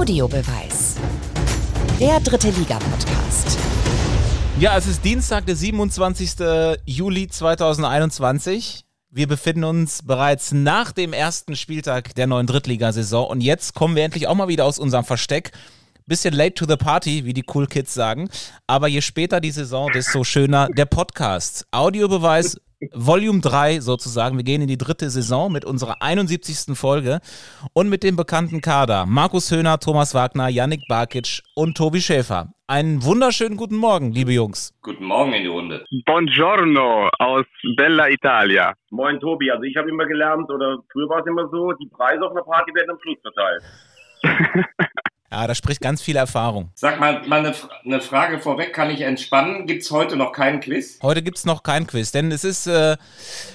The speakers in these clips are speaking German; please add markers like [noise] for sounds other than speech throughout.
Audiobeweis. Der dritte Liga-Podcast. Ja, es ist Dienstag, der 27. Juli 2021. Wir befinden uns bereits nach dem ersten Spieltag der neuen Drittligasaison und jetzt kommen wir endlich auch mal wieder aus unserem Versteck. Bisschen late to the party, wie die Cool Kids sagen. Aber je später die Saison, desto schöner der Podcast. Audiobeweis Volume 3 sozusagen. Wir gehen in die dritte Saison mit unserer 71. Folge und mit dem bekannten Kader. Markus Höhner, Thomas Wagner, Yannick Barkic und Tobi Schäfer. Einen wunderschönen guten Morgen, liebe Jungs. Guten Morgen in die Runde. Buongiorno aus Bella Italia. Moin Tobi, also ich habe immer gelernt, oder früher war es immer so, die Preise auf einer Party werden am Schluss verteilt. [laughs] Ja, da spricht ganz viel Erfahrung. Sag mal, mal eine, eine Frage vorweg, kann ich entspannen? Gibt es heute noch keinen Quiz? Heute gibt es noch kein Quiz, denn es ist äh,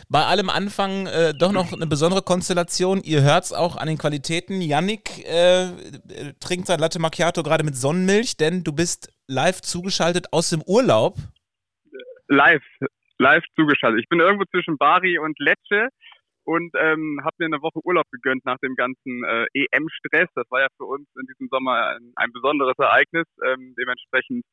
bei allem Anfang äh, doch noch eine besondere Konstellation. Ihr hört es auch an den Qualitäten. Yannick äh, trinkt sein Latte Macchiato gerade mit Sonnenmilch, denn du bist live zugeschaltet aus dem Urlaub. Live, live zugeschaltet. Ich bin irgendwo zwischen Bari und Lecce und ähm, habe mir eine Woche Urlaub gegönnt nach dem ganzen äh, EM-Stress. Das war ja für uns in diesem Sommer ein, ein besonderes Ereignis. Ähm, dementsprechend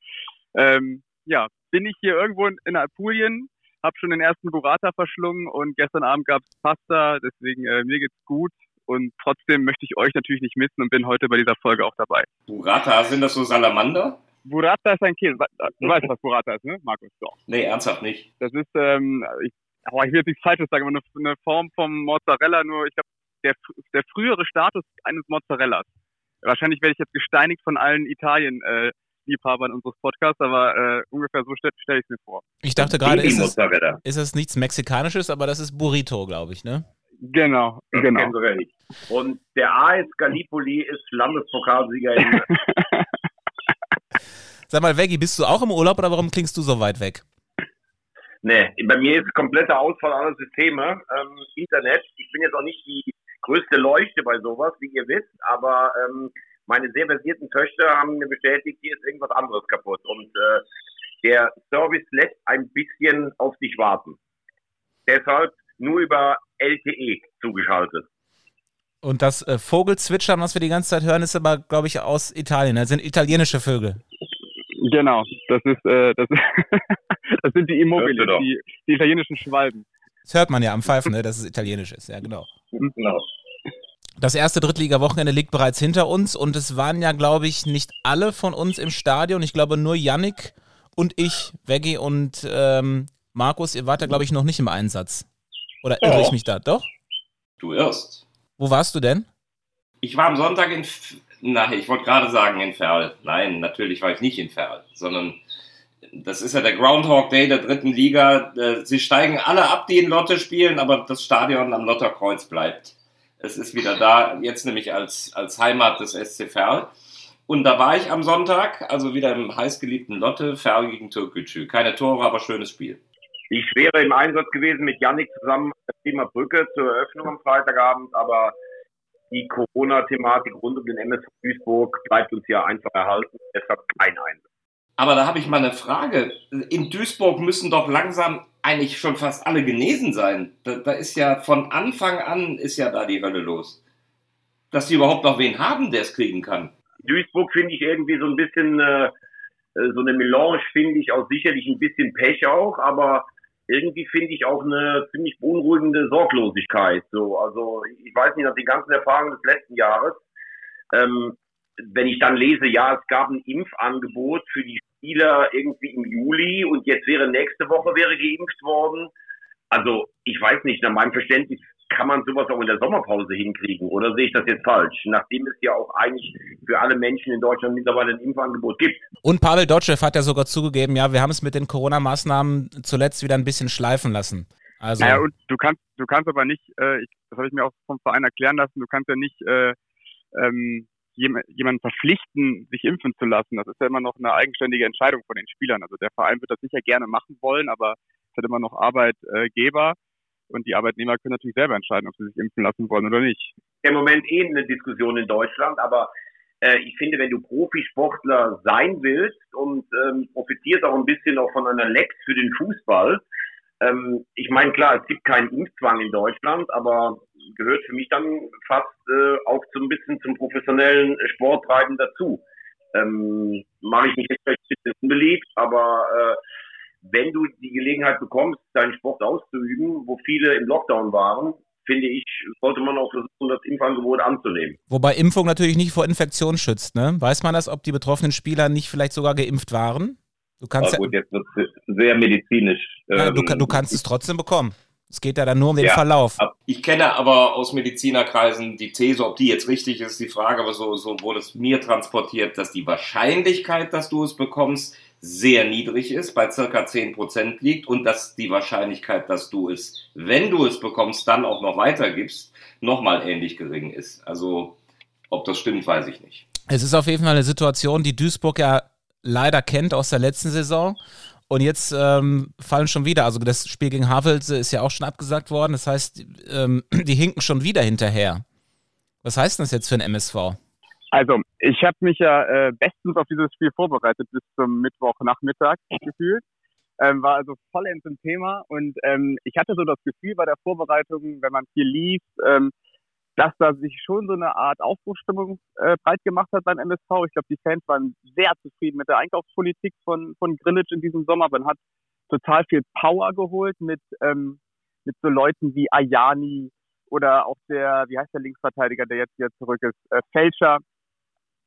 ähm, ja, bin ich hier irgendwo in, in Apulien, habe schon den ersten Burrata verschlungen und gestern Abend gab es Pasta. Deswegen äh, mir geht's gut und trotzdem möchte ich euch natürlich nicht missen und bin heute bei dieser Folge auch dabei. Burrata, sind das so Salamander? Burrata ist ein Käse. Du weißt, was Burrata ist, ne, Markus? Doch. Nee, ernsthaft nicht. Das ist, ähm, ich aber ich will jetzt nichts Falsches sagen, aber eine, eine Form vom Mozzarella, nur ich glaube, der, der frühere Status eines Mozzarellas. Wahrscheinlich werde ich jetzt gesteinigt von allen Italien-Liebhabern äh, unseres Podcasts, aber äh, ungefähr so stelle stell ich es mir vor. Ich dachte gerade, ist es, ist es nichts Mexikanisches, aber das ist Burrito, glaube ich, ne? Genau, genau. Und der AS Gallipoli ist Landespokalsieger in [laughs] Sag mal, Veggie, bist du auch im Urlaub oder warum klingst du so weit weg? Nee, bei mir ist kompletter Ausfall aller Systeme. Ähm, Internet. Ich bin jetzt auch nicht die größte Leuchte bei sowas, wie ihr wisst, aber ähm, meine sehr versierten Töchter haben mir bestätigt, hier ist irgendwas anderes kaputt. Und äh, der Service lässt ein bisschen auf sich warten. Deshalb nur über LTE zugeschaltet. Und das äh, Vogelzwitschern, was wir die ganze Zeit hören, ist aber, glaube ich, aus Italien. Das sind italienische Vögel. Genau, das ist, äh, das, [laughs] das sind die Immobilien, die, die, italienischen Schwalben. Das hört man ja am Pfeifen, ne, dass es italienisch ist, ja genau. Genau. Das erste Drittliga-Wochenende liegt bereits hinter uns und es waren ja, glaube ich, nicht alle von uns im Stadion. Ich glaube nur Yannick und ich, Veggie und ähm, Markus, ihr wart ja, glaube ich, noch nicht im Einsatz. Oder irre ich mich da? Doch? Du irrst. Wo warst du denn? Ich war am Sonntag in, na, ich wollte gerade sagen in Ferl. Nein, natürlich war ich nicht in Ferl, sondern das ist ja der Groundhog Day der dritten Liga. Äh, sie steigen alle ab, die in Lotte spielen, aber das Stadion am Lotterkreuz bleibt. Es ist wieder da, jetzt nämlich als, als Heimat des SC Ferl. Und da war ich am Sonntag, also wieder im heißgeliebten Lotte, Ferl gegen Türkgücü. Keine Tore, aber schönes Spiel. Ich wäre im Einsatz gewesen mit Yannick zusammen Thema Brücke zur Eröffnung am Freitagabend, aber die Corona-Thematik rund um den MSV Duisburg bleibt uns ja einfach erhalten. Deshalb kein Einsatz. Aber da habe ich mal eine Frage. In Duisburg müssen doch langsam eigentlich schon fast alle genesen sein. Da, da ist ja von Anfang an ist ja da die Hölle los. Dass sie überhaupt noch wen haben, der es kriegen kann. Duisburg finde ich irgendwie so ein bisschen äh, so eine Melange, finde ich auch sicherlich ein bisschen Pech auch, aber irgendwie finde ich auch eine ziemlich beunruhigende Sorglosigkeit. So, also ich weiß nicht, nach den ganzen Erfahrungen des letzten Jahres, ähm, wenn ich dann lese, ja, es gab ein Impfangebot für die Spieler irgendwie im Juli und jetzt wäre nächste Woche wäre geimpft worden. Also ich weiß nicht, nach meinem Verständnis kann man sowas auch in der Sommerpause hinkriegen oder sehe ich das jetzt falsch? Nachdem es ja auch eigentlich für alle Menschen in Deutschland mittlerweile ein Impfangebot gibt. Und Pavel Dotschew hat ja sogar zugegeben, ja, wir haben es mit den Corona-Maßnahmen zuletzt wieder ein bisschen schleifen lassen. Also naja, und du kannst, du kannst aber nicht, äh, ich, das habe ich mir auch vom Verein erklären lassen, du kannst ja nicht äh, ähm, jemanden verpflichten, sich impfen zu lassen. Das ist ja immer noch eine eigenständige Entscheidung von den Spielern. Also der Verein wird das sicher gerne machen wollen, aber es hat immer noch Arbeitgeber. Und die Arbeitnehmer können natürlich selber entscheiden, ob sie sich impfen lassen wollen oder nicht. Im Moment eh eine Diskussion in Deutschland, aber äh, ich finde, wenn du Profisportler sein willst und ähm, profitierst auch ein bisschen auch von einer Lex für den Fußball, ähm, ich meine, klar, es gibt keinen Impfzwang in Deutschland, aber gehört für mich dann fast äh, auch so ein bisschen zum professionellen Sporttreiben dazu. Ähm, Mache ich nicht jetzt unbeliebt, aber äh, wenn du die Gelegenheit bekommst, deinen Sport auszuüben, wo viele im Lockdown waren, finde ich, sollte man auch versuchen, das Impfangebot anzunehmen. Wobei Impfung natürlich nicht vor Infektion schützt, ne? Weiß man das, ob die betroffenen Spieler nicht vielleicht sogar geimpft waren? Du kannst Aber gut, jetzt wird es sehr medizinisch. Ja, du, du, kannst es trotzdem bekommen. Es geht ja dann nur um den ja, Verlauf. Ich kenne aber aus Medizinerkreisen die These, ob die jetzt richtig ist, die Frage, aber so, so wurde es mir transportiert, dass die Wahrscheinlichkeit, dass du es bekommst, sehr niedrig ist, bei circa 10% liegt und dass die Wahrscheinlichkeit, dass du es, wenn du es bekommst, dann auch noch weitergibst, nochmal ähnlich gering ist. Also ob das stimmt, weiß ich nicht. Es ist auf jeden Fall eine Situation, die Duisburg ja leider kennt aus der letzten Saison. Und jetzt ähm, fallen schon wieder, also das Spiel gegen Havelse ist ja auch schon abgesagt worden. Das heißt, ähm, [clears throat] die hinken schon wieder hinterher. Was heißt das jetzt für ein MSV? Also, ich habe mich ja äh, bestens auf dieses Spiel vorbereitet bis zum Mittwochnachmittag gefühlt. Ähm, war also vollends im Thema und ähm, ich hatte so das Gefühl bei der Vorbereitung, wenn man viel liest, ähm, dass da sich schon so eine Art Aufbruchstimmung äh, breit gemacht hat beim MSV. Ich glaube, die Fans waren sehr zufrieden mit der Einkaufspolitik von, von Grillitsch in diesem Sommer. Man hat total viel Power geholt mit, ähm, mit so Leuten wie Ayani oder auch der, wie heißt der Linksverteidiger, der jetzt hier zurück ist, äh, Fälscher.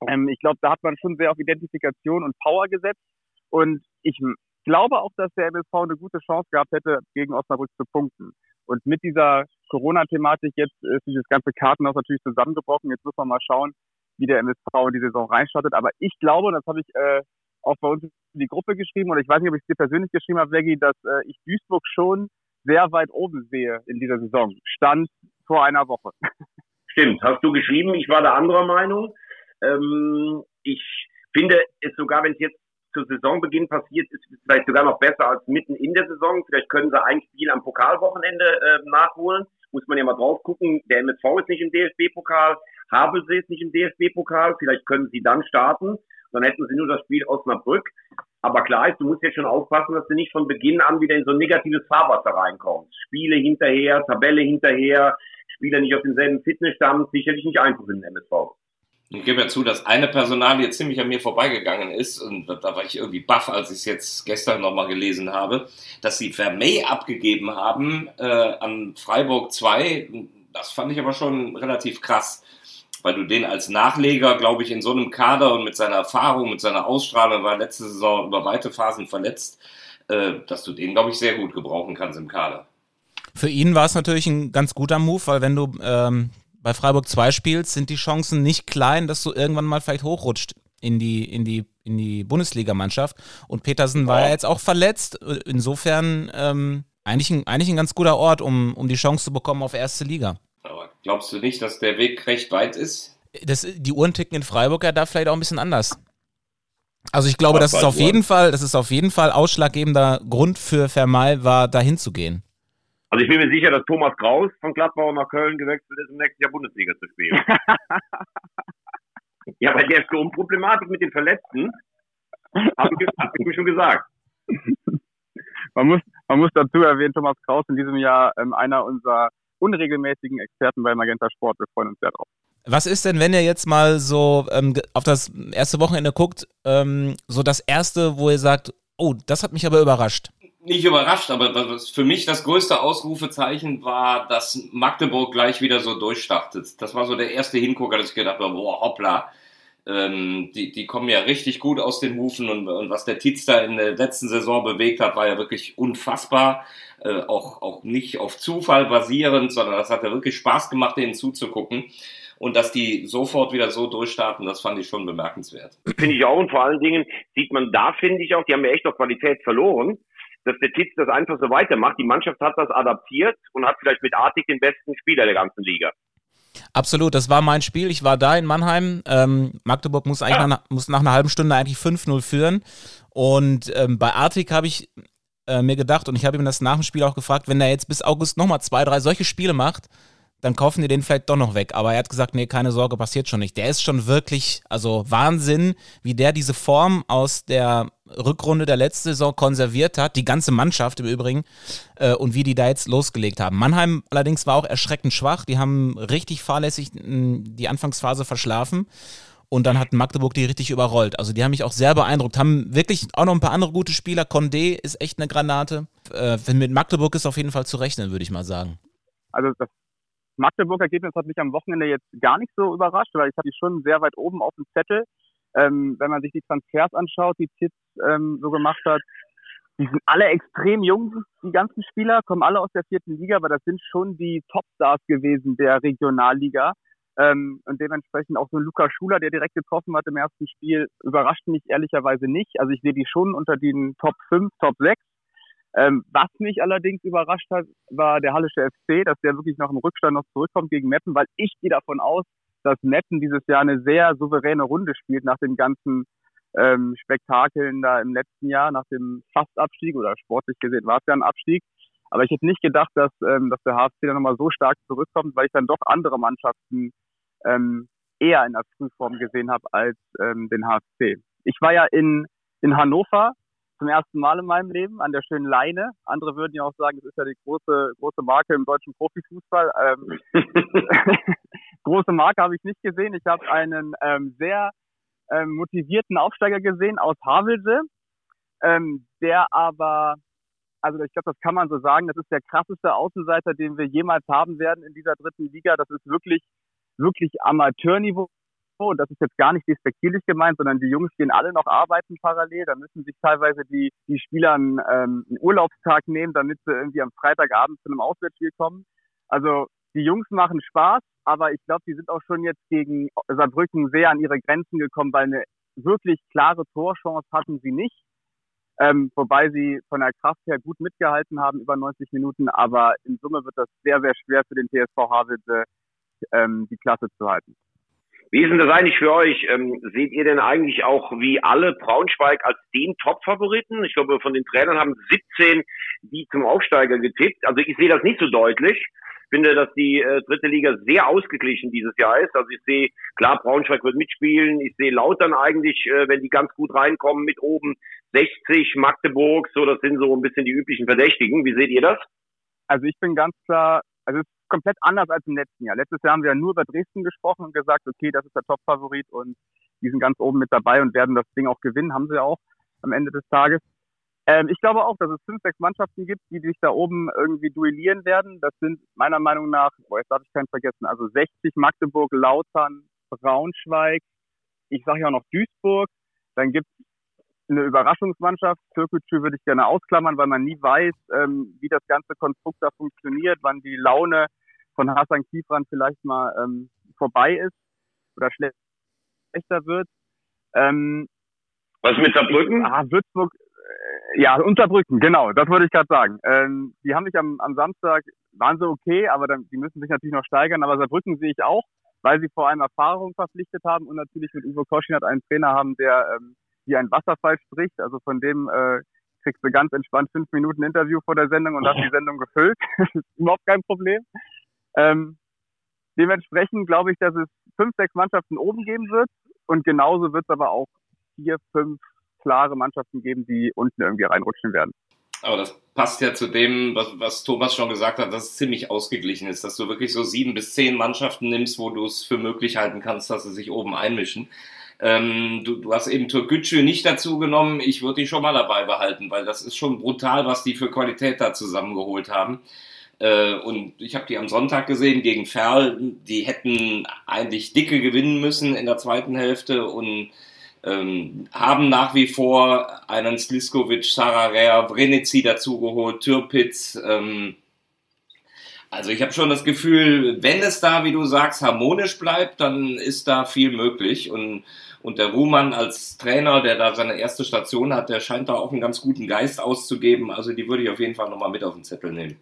Ähm, ich glaube, da hat man schon sehr auf Identifikation und Power gesetzt. Und ich glaube auch, dass der MSV eine gute Chance gehabt hätte, gegen Osnabrück zu punkten. Und mit dieser Corona-Thematik jetzt ist dieses ganze Kartenhaus natürlich zusammengebrochen. Jetzt muss man mal schauen, wie der MSV in die Saison reinstartet. Aber ich glaube, das habe ich äh, auch bei uns in die Gruppe geschrieben, und ich weiß nicht, ob ich es dir persönlich geschrieben habe, Veggie, dass äh, ich Duisburg schon sehr weit oben sehe in dieser Saison. Stand vor einer Woche. [laughs] Stimmt, hast du geschrieben. Ich war der anderer Meinung. Ähm, ich finde es sogar, wenn es jetzt zu Saisonbeginn passiert, ist vielleicht sogar noch besser als mitten in der Saison. Vielleicht können sie ein Spiel am Pokalwochenende äh, nachholen. Muss man ja mal drauf gucken. Der MSV ist nicht im DFB-Pokal, Havelsee ist nicht im DFB-Pokal. Vielleicht können sie dann starten. Dann hätten sie nur das Spiel Osnabrück. Aber klar ist, du musst jetzt schon aufpassen, dass du nicht von Beginn an wieder in so ein negatives Fahrwasser reinkommst. Spiele hinterher, Tabelle hinterher, Spieler nicht auf demselben Fitnessstand, sicherlich nicht einfach in den MSV. Ich gebe ja zu, dass eine Personalie ziemlich an mir vorbeigegangen ist und da war ich irgendwie baff, als ich es jetzt gestern nochmal gelesen habe, dass sie Vermey abgegeben haben äh, an Freiburg 2. Das fand ich aber schon relativ krass, weil du den als Nachleger, glaube ich, in so einem Kader und mit seiner Erfahrung, mit seiner Ausstrahlung, war letzte Saison über weite Phasen verletzt, äh, dass du den, glaube ich, sehr gut gebrauchen kannst im Kader. Für ihn war es natürlich ein ganz guter Move, weil wenn du ähm, bei Freiburg 2 spielst, sind die Chancen nicht klein, dass du irgendwann mal vielleicht hochrutscht in die, in die, in die Bundesligamannschaft. Und Petersen war ja jetzt auch verletzt. Insofern ähm, eigentlich, ein, eigentlich ein ganz guter Ort, um, um die Chance zu bekommen auf erste Liga. Aber glaubst du nicht, dass der Weg recht weit ist? Das, die Uhren ticken in Freiburg ja da vielleicht auch ein bisschen anders. Also ich glaube, das ist auf jeden Fall, das ist auf jeden Fall ausschlaggebender Grund für Vermal war, dahin zu gehen. Also ich bin mir sicher, dass Thomas Kraus von Gladbach nach Köln gewechselt ist, um nächstes Jahr Bundesliga zu spielen. [laughs] ja, weil der Sturmproblematik mit den Verletzten, habe ich, hab ich mir schon gesagt. Man muss, man muss dazu erwähnen, Thomas Kraus in diesem Jahr ähm, einer unserer unregelmäßigen Experten bei Magenta Sport. Wir freuen uns sehr drauf. Was ist denn, wenn ihr jetzt mal so ähm, auf das erste Wochenende guckt, ähm, so das erste, wo ihr sagt, oh, das hat mich aber überrascht? Nicht überrascht, aber für mich das größte Ausrufezeichen war, dass Magdeburg gleich wieder so durchstartet. Das war so der erste Hingucker, dass ich gedacht habe, boah, hoppla. Ähm, die, die kommen ja richtig gut aus den Hufen und, und was der Tietz da in der letzten Saison bewegt hat, war ja wirklich unfassbar. Äh, auch, auch nicht auf Zufall basierend, sondern das hat ja wirklich Spaß gemacht, denen zuzugucken. Und dass die sofort wieder so durchstarten, das fand ich schon bemerkenswert. Finde ich auch. Und vor allen Dingen sieht man da, finde ich auch, die haben ja echt noch Qualität verloren dass der Titz das einfach so weitermacht. Die Mannschaft hat das adaptiert und hat vielleicht mit Artig den besten Spieler der ganzen Liga. Absolut, das war mein Spiel. Ich war da in Mannheim. Ähm, Magdeburg muss eigentlich ja. nach, muss nach einer halben Stunde eigentlich 5-0 führen. Und ähm, bei Artig habe ich äh, mir gedacht, und ich habe ihm das nach dem Spiel auch gefragt, wenn er jetzt bis August nochmal zwei, drei solche Spiele macht, dann kaufen die den vielleicht doch noch weg. Aber er hat gesagt, nee, keine Sorge, passiert schon nicht. Der ist schon wirklich, also Wahnsinn, wie der diese Form aus der Rückrunde der letzten Saison konserviert hat, die ganze Mannschaft im Übrigen, äh, und wie die da jetzt losgelegt haben. Mannheim allerdings war auch erschreckend schwach, die haben richtig fahrlässig die Anfangsphase verschlafen. Und dann hat Magdeburg die richtig überrollt. Also die haben mich auch sehr beeindruckt. Haben wirklich auch noch ein paar andere gute Spieler. Condé ist echt eine Granate. Äh, mit Magdeburg ist auf jeden Fall zu rechnen, würde ich mal sagen. Also das Magdeburg-Ergebnis hat mich am Wochenende jetzt gar nicht so überrascht, weil ich habe die schon sehr weit oben auf dem Zettel. Ähm, wenn man sich die Transfers anschaut, die Titz ähm, so gemacht hat, die sind alle extrem jung, die ganzen Spieler, kommen alle aus der vierten Liga, aber das sind schon die Topstars gewesen der Regionalliga. Ähm, und dementsprechend auch so Luca Schuler, der direkt getroffen hat im ersten Spiel, überrascht mich ehrlicherweise nicht. Also ich sehe die schon unter den Top 5, Top 6. Ähm, was mich allerdings überrascht hat, war der Hallische FC, dass der wirklich noch im Rückstand noch zurückkommt gegen Meppen, weil ich gehe davon aus, dass Meppen dieses Jahr eine sehr souveräne Runde spielt nach den ganzen ähm, Spektakeln da im letzten Jahr, nach dem Fastabstieg oder sportlich gesehen war es ja ein Abstieg. Aber ich hätte nicht gedacht, dass, ähm, dass der HFC dann nochmal so stark zurückkommt, weil ich dann doch andere Mannschaften ähm, eher in der Frühform gesehen habe als ähm, den HFC. Ich war ja in, in Hannover zum ersten Mal in meinem Leben an der schönen Leine. Andere würden ja auch sagen, es ist ja die große, große Marke im deutschen Profifußball. Ähm, [laughs] große Marke habe ich nicht gesehen. Ich habe einen ähm, sehr ähm, motivierten Aufsteiger gesehen aus Havelse, ähm, der aber, also ich glaube, das kann man so sagen, das ist der krasseste Außenseiter, den wir jemals haben werden in dieser dritten Liga. Das ist wirklich, wirklich Amateurniveau und das ist jetzt gar nicht despektierlich gemeint, sondern die Jungs gehen alle noch arbeiten parallel. Da müssen sich teilweise die, die Spieler einen, ähm, einen Urlaubstag nehmen, damit sie irgendwie am Freitagabend zu einem Auswärtsspiel kommen. Also die Jungs machen Spaß, aber ich glaube, die sind auch schon jetzt gegen Saarbrücken sehr an ihre Grenzen gekommen, weil eine wirklich klare Torchance hatten sie nicht. Ähm, wobei sie von der Kraft her gut mitgehalten haben über 90 Minuten, aber in Summe wird das sehr, sehr schwer für den TSV Havelse, ähm, die Klasse zu halten. Wie ist denn das eigentlich für euch? Ähm, seht ihr denn eigentlich auch wie alle Braunschweig als den Top-Favoriten? Ich glaube, von den Trainern haben 17 die zum Aufsteiger getippt. Also ich sehe das nicht so deutlich. Ich finde, dass die äh, dritte Liga sehr ausgeglichen dieses Jahr ist. Also ich sehe, klar, Braunschweig wird mitspielen. Ich sehe Lautern eigentlich, äh, wenn die ganz gut reinkommen, mit oben 60, Magdeburg, so, das sind so ein bisschen die üblichen Verdächtigen. Wie seht ihr das? Also ich bin ganz klar, also es ist komplett anders als im letzten Jahr. Letztes Jahr haben wir ja nur über Dresden gesprochen und gesagt, okay, das ist der Top-Favorit und die sind ganz oben mit dabei und werden das Ding auch gewinnen, haben sie auch am Ende des Tages. Ähm, ich glaube auch, dass es fünf, sechs Mannschaften gibt, die sich da oben irgendwie duellieren werden. Das sind meiner Meinung nach, boah, jetzt darf ich keinen vergessen, also 60 Magdeburg, Lautern, Braunschweig, ich sage ja auch noch Duisburg. Dann gibt es eine Überraschungsmannschaft. Türkgücü würde ich gerne ausklammern, weil man nie weiß, ähm, wie das ganze Konstrukt da funktioniert, wann die Laune von Hassan Kiefran vielleicht mal ähm, vorbei ist oder schlechter wird. Ähm, Was mit Saarbrücken? Ah, Würzburg, äh, ja, Unterbrücken, genau, das wollte ich gerade sagen. Ähm, die haben mich am, am Samstag, waren so okay, aber dann, die müssen sich natürlich noch steigern, aber Saarbrücken sehe ich auch, weil sie vor allem Erfahrung verpflichtet haben und natürlich mit Uwe Koschin hat einen Trainer haben, der ähm, wie ein Wasserfall spricht. Also von dem äh, kriegst du ganz entspannt fünf Minuten Interview vor der Sendung und hast die Sendung gefüllt. [laughs] das ist überhaupt kein Problem. Ähm, dementsprechend glaube ich, dass es fünf, sechs Mannschaften oben geben wird und genauso wird es aber auch vier, fünf klare Mannschaften geben, die unten irgendwie reinrutschen werden. Aber das passt ja zu dem, was, was Thomas schon gesagt hat, dass es ziemlich ausgeglichen ist, dass du wirklich so sieben bis zehn Mannschaften nimmst, wo du es für möglich halten kannst, dass sie sich oben einmischen. Ähm, du, du hast eben Türkgücü nicht dazu genommen. Ich würde die schon mal dabei behalten, weil das ist schon brutal, was die für Qualität da zusammengeholt haben. Äh, und ich habe die am Sonntag gesehen gegen Ferl. Die hätten eigentlich dicke gewinnen müssen in der zweiten Hälfte und ähm, haben nach wie vor einen Sliskovic, Sararea, Vrenici dazugeholt, Türpitz. Ähm, also ich habe schon das Gefühl, wenn es da, wie du sagst, harmonisch bleibt, dann ist da viel möglich. Und und der Ruhmann als Trainer, der da seine erste Station hat, der scheint da auch einen ganz guten Geist auszugeben. Also die würde ich auf jeden Fall nochmal mit auf den Zettel nehmen.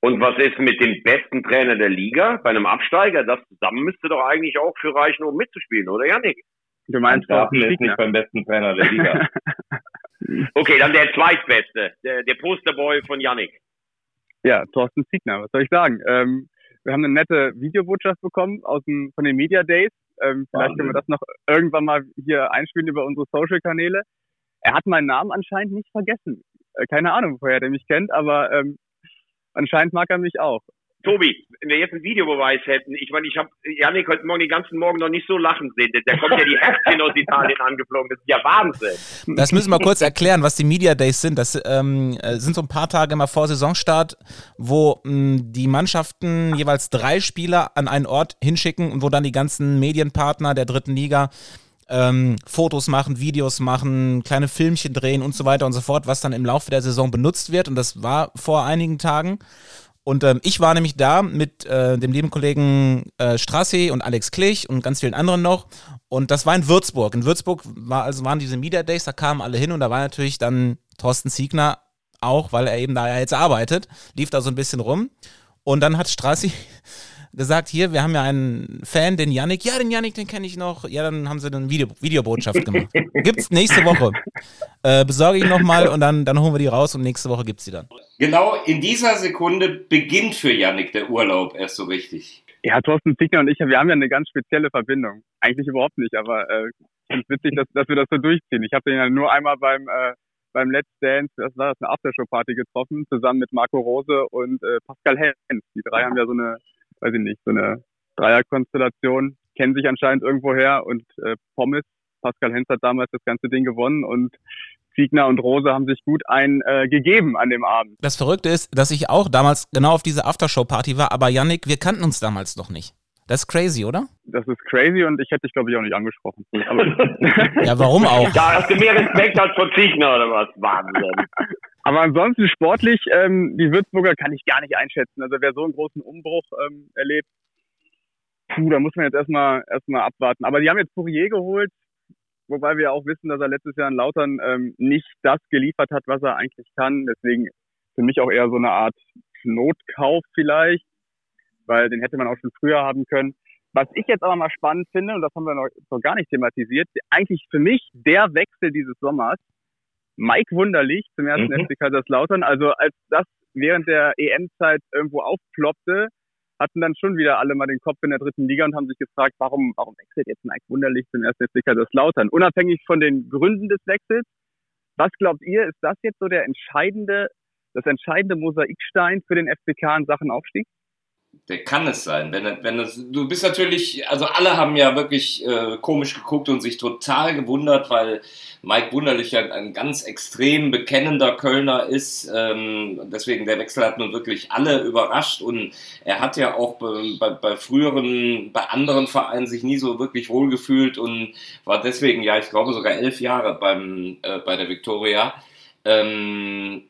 Und was ist mit dem besten Trainer der Liga bei einem Absteiger? Das zusammen müsste doch eigentlich auch für reichen, um mitzuspielen, oder Janik? Du meinst, Thorsten ist nicht beim besten Trainer der Liga. [laughs] okay, dann der zweitbeste, der, der Posterboy von Janik. Ja, Thorsten Ziegner, was soll ich sagen? Ähm, Wir haben eine nette Videobotschaft bekommen aus dem, von den Media Days. Ähm, vielleicht können wir das noch irgendwann mal hier einspielen über unsere Social-Kanäle. Er hat meinen Namen anscheinend nicht vergessen. Äh, keine Ahnung, woher der mich kennt, aber ähm, anscheinend mag er mich auch. Tobi, wenn wir jetzt einen Videobeweis hätten, ich meine, ich habe Janik heute Morgen den ganzen Morgen noch nicht so lachen sehen. Der kommt ja die [laughs] Herzchen aus Italien angeflogen. Das ist ja Wahnsinn. Das müssen wir kurz erklären, was die Media Days sind. Das ähm, äh, sind so ein paar Tage immer vor Saisonstart, wo mh, hm, die Mannschaften jeweils drei Spieler an einen Ort hinschicken und wo dann die ganzen Medienpartner der dritten Liga ähm, Fotos machen, Videos machen, kleine Filmchen drehen und so weiter und so fort, was dann im Laufe der Saison benutzt wird. Und das war vor einigen Tagen. Und ähm, ich war nämlich da mit äh, dem lieben Kollegen äh, Strassi und Alex Klich und ganz vielen anderen noch. Und das war in Würzburg. In Würzburg war, also waren diese Media Days, da kamen alle hin und da war natürlich dann Thorsten Siegner auch, weil er eben da ja jetzt arbeitet, lief da so ein bisschen rum. Und dann hat Strassi gesagt, hier, wir haben ja einen Fan, den Yannick. Ja, den Yannick, den kenne ich noch. Ja, dann haben sie eine Video Videobotschaft gemacht. [laughs] Gibt's nächste Woche. Äh, besorge ich nochmal und dann, dann holen wir die raus und nächste Woche gibt's die dann. Genau in dieser Sekunde beginnt für Yannick der Urlaub erst so richtig. Ja, Thorsten Zickner und ich, wir haben ja eine ganz spezielle Verbindung. Eigentlich überhaupt nicht, aber äh, ich finde es witzig, dass, dass wir das so durchziehen. Ich habe den ja nur einmal beim äh, beim Let's Dance, das war das, eine Aftershow-Party getroffen, zusammen mit Marco Rose und äh, Pascal Hens. Die drei haben ja so eine weiß ich nicht, so eine Dreierkonstellation, kennen sich anscheinend irgendwoher und äh, Pommes, Pascal Hens hat damals das ganze Ding gewonnen und Siegner und Rose haben sich gut ein äh, an dem Abend. Das Verrückte ist, dass ich auch damals genau auf dieser Aftershow-Party war, aber Yannick, wir kannten uns damals noch nicht. Das ist crazy, oder? Das ist crazy und ich hätte dich, glaube ich, auch nicht angesprochen. [laughs] ja, warum auch? Da hast du mehr Respekt als vor Ziegner oder was? Wahnsinn. Aber ansonsten sportlich, ähm, die Würzburger kann ich gar nicht einschätzen. Also wer so einen großen Umbruch ähm, erlebt, puh, da muss man jetzt erstmal erstmal abwarten. Aber die haben jetzt Fourier geholt, wobei wir auch wissen, dass er letztes Jahr in Lautern ähm, nicht das geliefert hat, was er eigentlich kann. Deswegen für mich auch eher so eine Art Notkauf vielleicht weil den hätte man auch schon früher haben können. Was ich jetzt aber mal spannend finde, und das haben wir noch, noch gar nicht thematisiert, eigentlich für mich der Wechsel dieses Sommers, Mike Wunderlich zum ersten mhm. FC Kaiserslautern. Also als das während der EM-Zeit irgendwo aufploppte, hatten dann schon wieder alle mal den Kopf in der dritten Liga und haben sich gefragt, warum, warum wechselt jetzt Mike Wunderlich zum ersten FC Kaiserslautern? Unabhängig von den Gründen des Wechsels, was glaubt ihr, ist das jetzt so der entscheidende, das entscheidende Mosaikstein für den FCK in Sachen Aufstieg? Der kann es sein. Wenn, wenn es, du bist natürlich, also alle haben ja wirklich äh, komisch geguckt und sich total gewundert, weil Mike Wunderlich ja ein ganz extrem bekennender Kölner ist. Ähm, deswegen der Wechsel hat nun wirklich alle überrascht und er hat ja auch bei, bei, bei früheren, bei anderen Vereinen sich nie so wirklich wohlgefühlt und war deswegen ja, ich glaube sogar elf Jahre beim äh, bei der Victoria. Ähm,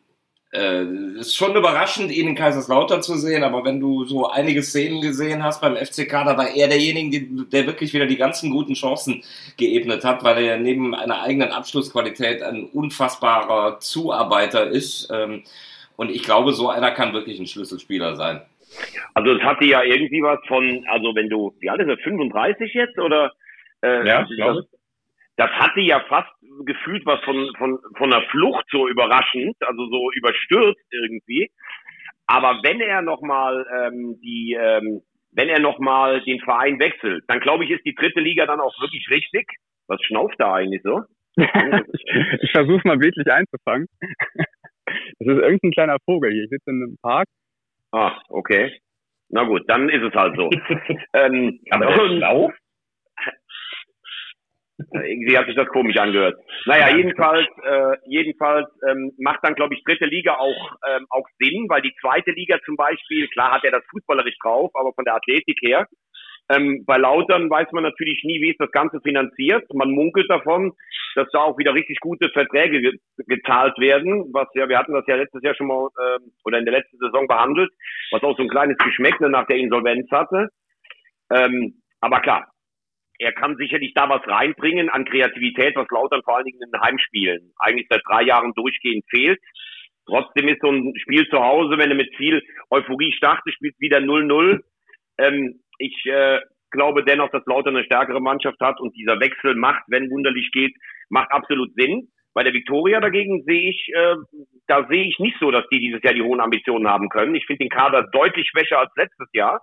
äh, ist schon überraschend, ihn in Kaiserslautern zu sehen, aber wenn du so einige Szenen gesehen hast beim FCK, da war er derjenige, der wirklich wieder die ganzen guten Chancen geebnet hat, weil er neben einer eigenen Abschlussqualität ein unfassbarer Zuarbeiter ist. Ähm, und ich glaube, so einer kann wirklich ein Schlüsselspieler sein. Also es hatte ja irgendwie was von, also wenn du, wie alt ist er, 35 jetzt oder? Äh, ja, ich glaube das hatte ja fast gefühlt was von, von, von einer Flucht so überraschend, also so überstürzt irgendwie. Aber wenn er nochmal ähm, die, ähm, wenn er nochmal den Verein wechselt, dann glaube ich, ist die dritte Liga dann auch wirklich richtig. Was schnauft da eigentlich so? [laughs] ich ich versuche mal bildlich einzufangen. [laughs] Das ist irgendein kleiner Vogel hier. Ich sitze in einem Park. Ah, okay. Na gut, dann ist es halt so. [laughs] ähm, Aber der schnauft? Irgendwie hat sich das komisch angehört. Naja, jedenfalls, äh, jedenfalls ähm, macht dann, glaube ich, dritte Liga auch, ähm, auch Sinn, weil die zweite Liga zum Beispiel, klar hat er das fußballerisch drauf, aber von der Athletik her, ähm, bei Lautern weiß man natürlich nie, wie ist das Ganze finanziert. Man munkelt davon, dass da auch wieder richtig gute Verträge ge gezahlt werden, was ja, wir hatten das ja letztes Jahr schon mal ähm, oder in der letzten Saison behandelt, was auch so ein kleines Geschmäckle nach der Insolvenz hatte. Ähm, aber klar, er kann sicherlich da was reinbringen an Kreativität, was Lautern vor allen Dingen in Heimspielen eigentlich seit drei Jahren durchgehend fehlt. Trotzdem ist so ein Spiel zu Hause, wenn du mit viel Euphorie startest, spielt wieder 0-0. Ähm, ich äh, glaube dennoch, dass Lautern eine stärkere Mannschaft hat und dieser Wechsel macht, wenn wunderlich geht, macht absolut Sinn. Bei der Viktoria dagegen sehe ich, äh, da sehe ich nicht so, dass die dieses Jahr die hohen Ambitionen haben können. Ich finde den Kader deutlich schwächer als letztes Jahr.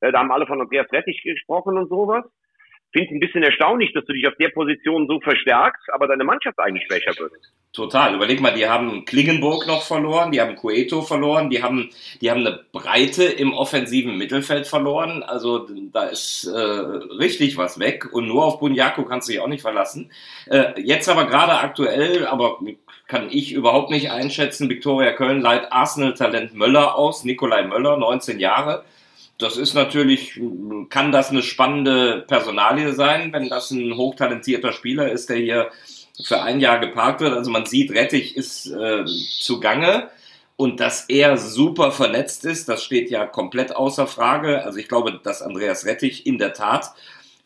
Äh, da haben alle von Andreas Rettich gesprochen und sowas. Finde es ein bisschen erstaunlich, dass du dich auf der Position so verstärkst, aber deine Mannschaft eigentlich schwächer wird. Total. Überleg mal, die haben Klingenburg noch verloren, die haben Cueto verloren, die haben, die haben eine Breite im offensiven Mittelfeld verloren. Also da ist äh, richtig was weg und nur auf Bunyaku kannst du dich auch nicht verlassen. Äh, jetzt aber gerade aktuell, aber kann ich überhaupt nicht einschätzen, Viktoria Köln leiht Arsenal-Talent Möller aus, Nikolai Möller, 19 Jahre das ist natürlich, kann das eine spannende Personalie sein, wenn das ein hochtalentierter Spieler ist, der hier für ein Jahr geparkt wird. Also man sieht, Rettich ist äh, zugange und dass er super vernetzt ist, das steht ja komplett außer Frage. Also ich glaube, dass Andreas Rettich in der Tat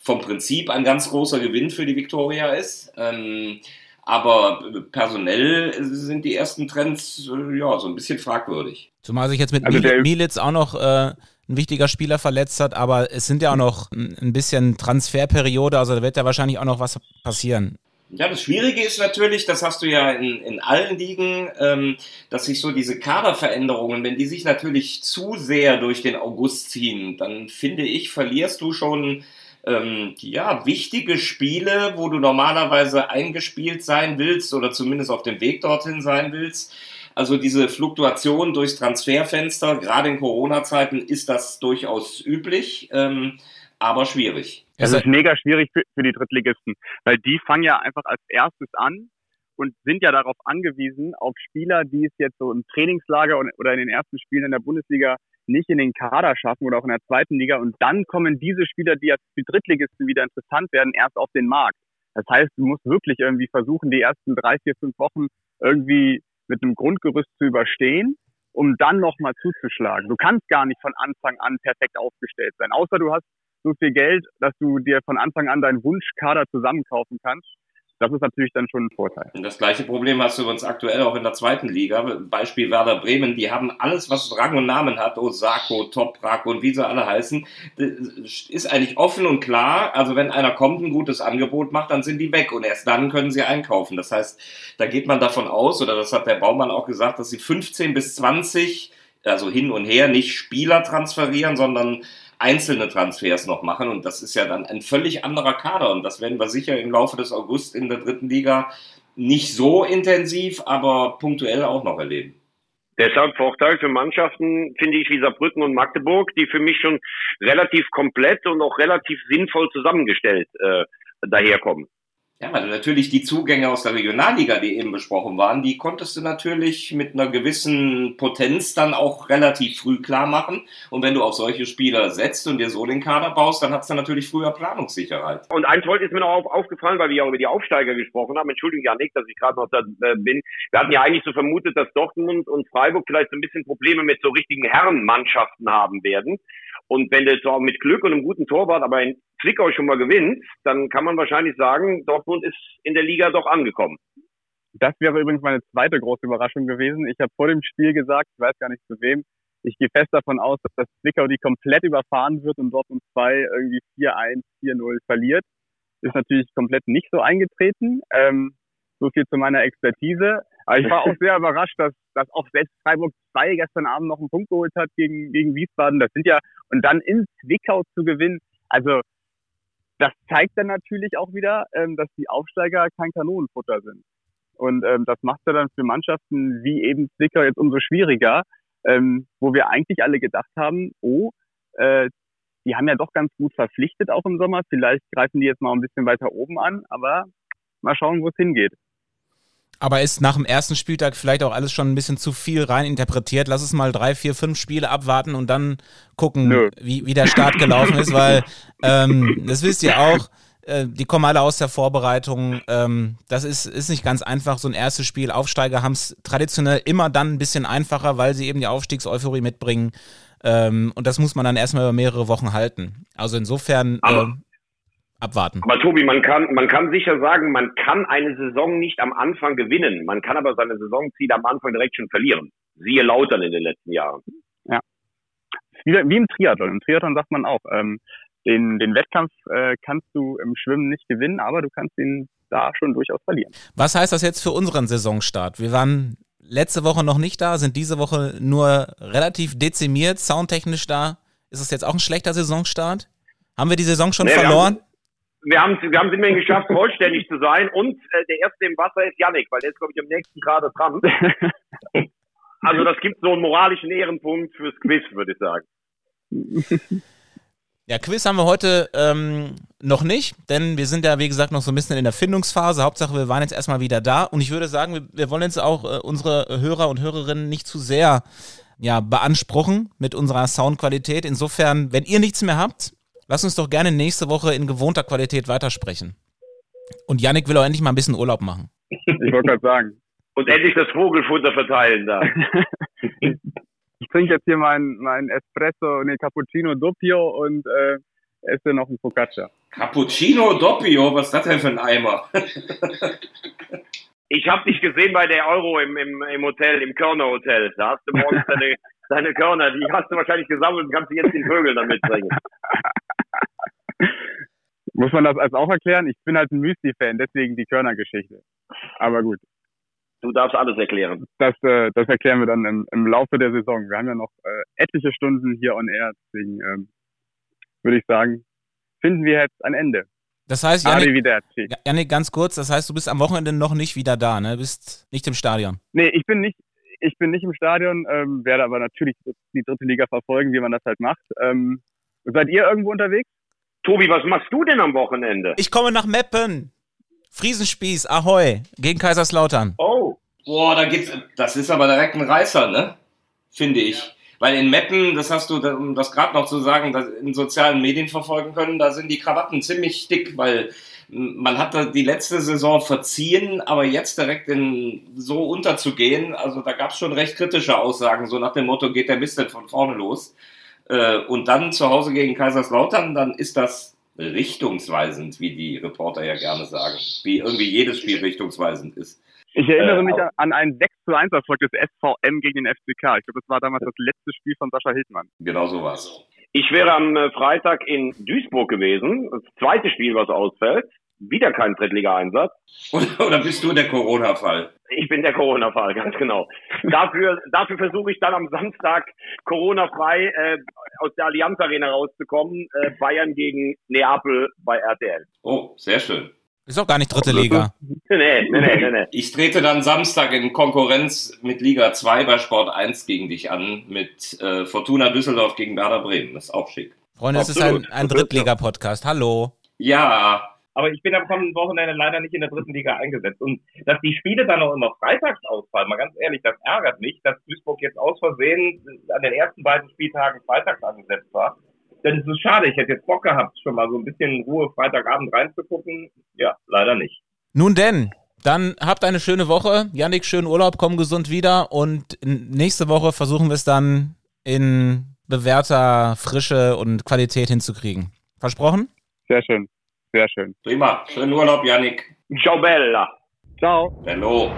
vom Prinzip ein ganz großer Gewinn für die Viktoria ist. Ähm, aber personell sind die ersten Trends äh, ja so ein bisschen fragwürdig. Zumal sich jetzt mit also Militz auch noch äh, ein wichtiger Spieler verletzt hat, aber es sind ja auch noch ein bisschen Transferperiode, also da wird ja wahrscheinlich auch noch was passieren. Ja, das Schwierige ist natürlich, das hast du ja in, in allen Ligen, ähm, dass sich so diese Kaderveränderungen, wenn die sich natürlich zu sehr durch den August ziehen, dann finde ich, verlierst du schon ähm, ja, wichtige Spiele, wo du normalerweise eingespielt sein willst oder zumindest auf dem Weg dorthin sein willst. Also diese Fluktuation durchs Transferfenster, gerade in Corona-Zeiten, ist das durchaus üblich, ähm, aber schwierig. Es ist mega schwierig für, für die Drittligisten, weil die fangen ja einfach als erstes an und sind ja darauf angewiesen, auf Spieler, die es jetzt so im Trainingslager oder in den ersten Spielen in der Bundesliga nicht in den Kader schaffen oder auch in der zweiten Liga. Und dann kommen diese Spieler, die jetzt für Drittligisten wieder interessant werden, erst auf den Markt. Das heißt, du musst wirklich irgendwie versuchen, die ersten drei, vier, fünf Wochen irgendwie mit einem Grundgerüst zu überstehen, um dann nochmal zuzuschlagen. Du kannst gar nicht von Anfang an perfekt aufgestellt sein, außer du hast so viel Geld, dass du dir von Anfang an deinen Wunschkader zusammenkaufen kannst das ist natürlich dann schon ein Vorteil. Das gleiche Problem hast du übrigens aktuell auch in der zweiten Liga. Beispiel Werder Bremen, die haben alles, was Rang und Namen hat, Osako, Toprak und wie sie alle heißen, ist eigentlich offen und klar. Also wenn einer kommt, ein gutes Angebot macht, dann sind die weg und erst dann können sie einkaufen. Das heißt, da geht man davon aus, oder das hat der Baumann auch gesagt, dass sie 15 bis 20 also hin und her nicht Spieler transferieren, sondern einzelne Transfers noch machen. Und das ist ja dann ein völlig anderer Kader. Und das werden wir sicher im Laufe des August in der dritten Liga nicht so intensiv, aber punktuell auch noch erleben. Deshalb Vorteil für Mannschaften, finde ich, wie Saarbrücken und Magdeburg, die für mich schon relativ komplett und auch relativ sinnvoll zusammengestellt äh, daherkommen. Ja, also natürlich die Zugänge aus der Regionalliga, die eben besprochen waren, die konntest du natürlich mit einer gewissen Potenz dann auch relativ früh klar machen. Und wenn du auf solche Spieler setzt und dir so den Kader baust, dann hast du natürlich früher Planungssicherheit. Und eins heute ist mir noch auf, aufgefallen, weil wir ja über die Aufsteiger gesprochen haben. Entschuldigung, Janik, dass ich gerade noch da äh, bin. Wir hatten ja eigentlich so vermutet, dass Dortmund und Freiburg vielleicht so ein bisschen Probleme mit so richtigen Herrenmannschaften haben werden. Und wenn du zwar mit Glück und einem guten Torwart aber in Zwickau schon mal gewinnt, dann kann man wahrscheinlich sagen, Dortmund ist in der Liga doch angekommen. Das wäre übrigens meine zweite große Überraschung gewesen. Ich habe vor dem Spiel gesagt, ich weiß gar nicht zu wem, ich gehe fest davon aus, dass das Zwickau die komplett überfahren wird und Dortmund 2 irgendwie 4-1, 4-0 verliert. Ist natürlich komplett nicht so eingetreten. Ähm, so viel zu meiner Expertise. Aber ich war auch [laughs] sehr überrascht, dass, dass auch selbst Freiburg 2 gestern Abend noch einen Punkt geholt hat gegen, gegen Wiesbaden. Das sind ja, und dann in Zwickau zu gewinnen, also das zeigt dann natürlich auch wieder, ähm, dass die Aufsteiger kein Kanonenfutter sind. Und ähm, das macht ja dann für Mannschaften wie eben Zwickau jetzt umso schwieriger, ähm, wo wir eigentlich alle gedacht haben, oh, äh, die haben ja doch ganz gut verpflichtet auch im Sommer. Vielleicht greifen die jetzt mal ein bisschen weiter oben an, aber mal schauen, wo es hingeht. Aber ist nach dem ersten Spieltag vielleicht auch alles schon ein bisschen zu viel reininterpretiert? Lass es mal drei, vier, fünf Spiele abwarten und dann gucken, wie, wie der Start gelaufen ist, weil [laughs] ähm, das wisst ihr auch. Äh, die kommen alle aus der Vorbereitung. Ähm, das ist, ist nicht ganz einfach, so ein erstes Spiel. Aufsteiger haben es traditionell immer dann ein bisschen einfacher, weil sie eben die Aufstiegseuphorie mitbringen. Ähm, und das muss man dann erstmal über mehrere Wochen halten. Also insofern. Äh, abwarten. Aber Tobi, man kann, man kann sicher sagen, man kann eine Saison nicht am Anfang gewinnen. Man kann aber seine Saisonziele am Anfang direkt schon verlieren. Siehe Lautern in den letzten Jahren. Ja. Wie, wie im Triathlon. Im Triathlon sagt man auch, ähm, den, den Wettkampf äh, kannst du im Schwimmen nicht gewinnen, aber du kannst ihn da schon durchaus verlieren. Was heißt das jetzt für unseren Saisonstart? Wir waren letzte Woche noch nicht da, sind diese Woche nur relativ dezimiert, soundtechnisch da. Ist es jetzt auch ein schlechter Saisonstart? Haben wir die Saison schon nee, verloren? Wir haben wir haben es immerhin geschafft, vollständig zu sein. Und äh, der erste im Wasser ist Yannick, weil der ist, glaube ich, am nächsten gerade dran. [laughs] also das gibt so einen moralischen Ehrenpunkt fürs Quiz, würde ich sagen. Ja, Quiz haben wir heute ähm, noch nicht, denn wir sind ja, wie gesagt, noch so ein bisschen in der Findungsphase. Hauptsache, wir waren jetzt erstmal wieder da. Und ich würde sagen, wir, wir wollen jetzt auch äh, unsere Hörer und Hörerinnen nicht zu sehr ja, beanspruchen mit unserer Soundqualität. Insofern, wenn ihr nichts mehr habt, lasst uns doch gerne nächste Woche in gewohnter Qualität weitersprechen. Und Yannick will auch endlich mal ein bisschen Urlaub machen. [laughs] Ich wollte gerade sagen. Und endlich das Vogelfutter verteilen da. [laughs] ich trinke jetzt hier meinen mein Espresso, ne Cappuccino Doppio und äh, esse noch ein Focaccia. Cappuccino Doppio? Was ist das denn für ein Eimer? [laughs] ich habe dich gesehen bei der Euro im, im, im Hotel, im Körner Hotel. Da hast du morgens deine, deine Körner, die hast du wahrscheinlich gesammelt und kannst du jetzt den Vögeln damit bringen. Muss man das als auch erklären? Ich bin halt ein Müsli-Fan, deswegen die Körner-Geschichte. Aber gut. Du darfst alles erklären. Das, äh, das erklären wir dann im, im Laufe der Saison. Wir haben ja noch äh, etliche Stunden hier on air, deswegen ähm, würde ich sagen, finden wir jetzt ein Ende. Das heißt, Janik, Janik, ganz kurz, das heißt, du bist am Wochenende noch nicht wieder da, ne? Bist nicht im Stadion. Nee, ich bin nicht, ich bin nicht im Stadion, ähm, werde aber natürlich die dritte Liga verfolgen, wie man das halt macht. Ähm, seid ihr irgendwo unterwegs? Tobi, was machst du denn am Wochenende? Ich komme nach Meppen. Friesenspieß, Ahoi, gegen Kaiserslautern. Oh. Boah, da geht's, das ist aber direkt ein Reißer, ne? Finde ich. Weil in Meppen, das hast du, um das gerade noch zu sagen, das in sozialen Medien verfolgen können, da sind die Krawatten ziemlich dick, weil man hat die letzte Saison verziehen, aber jetzt direkt in so unterzugehen, also da gab es schon recht kritische Aussagen, so nach dem Motto, geht der Mist denn von vorne los? Äh, und dann zu Hause gegen Kaiserslautern, dann ist das richtungsweisend, wie die Reporter ja gerne sagen. Wie irgendwie jedes Spiel richtungsweisend ist. Ich erinnere äh, mich an einen 6 zu 1 Erfolg des SVM gegen den FCK. Ich glaube, das war damals das letzte Spiel von Sascha Hildmann. Genau so war's. Ich wäre am äh, Freitag in Duisburg gewesen. Das zweite Spiel, was ausfällt. Wieder kein Drittliga-Einsatz. Oder, oder bist du der Corona-Fall? Ich bin der Corona-Fall, ganz genau. dafür, dafür versuche ich dann am Samstag Corona-frei äh, aus der Allianz Arena rauszukommen. Äh, Bayern gegen Neapel bei RTL. Oh, sehr schön. Ist auch gar nicht dritte Liga. nee, nee, nee, nee, Ich trete dann Samstag in Konkurrenz mit Liga 2 bei Sport 1 gegen dich an, mit äh, Fortuna Düsseldorf gegen Werder Bremen. Das ist auch schick. Freunde, es ist ein, ein Drittliga-Podcast. Hallo. Ja, aber ich bin am kommenden Wochenende leider nicht in der dritten Liga eingesetzt. Und dass die Spiele dann auch immer freitags ausfallen, mal ganz ehrlich, das ärgert mich, dass Duisburg jetzt aus Versehen an den ersten beiden Spieltagen freitags angesetzt war. Denn es ist schade, ich hätte jetzt Bock gehabt, schon mal so ein bisschen Ruhe Freitagabend reinzugucken. Ja, leider nicht. Nun denn, dann habt eine schöne Woche. Yannick, schönen Urlaub, komm gesund wieder. Und nächste Woche versuchen wir es dann in bewährter Frische und Qualität hinzukriegen. Versprochen? Sehr schön. Sehr schön. Prima. Schönen Urlaub, Yannick. Ciao, Bella. Ciao. Hello.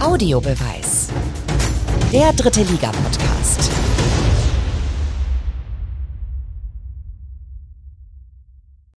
Audiobeweis. Der dritte Liga-Podcast.